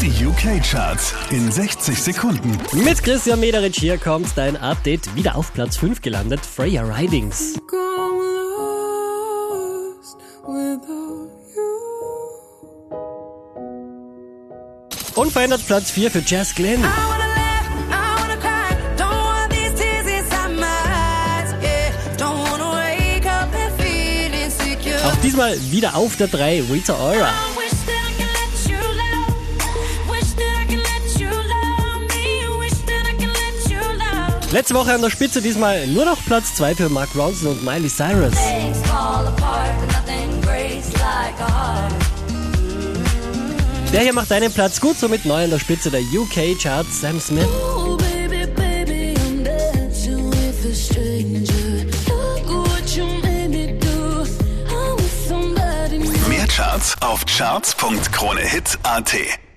Die UK-Charts in 60 Sekunden. Mit Christian Mederich hier kommt dein Update. Wieder auf Platz 5 gelandet. Freya Ridings. Unverändert Platz 4 für Jazz Glenn. Auch diesmal wieder auf der 3 Rita Ora. Letzte Woche an der Spitze, diesmal nur noch Platz 2 für Mark Ronson und Miley Cyrus. Der hier macht deinen Platz gut, somit neu an der Spitze der UK Charts, Sam Smith. Mehr Charts auf charts.kronehit.at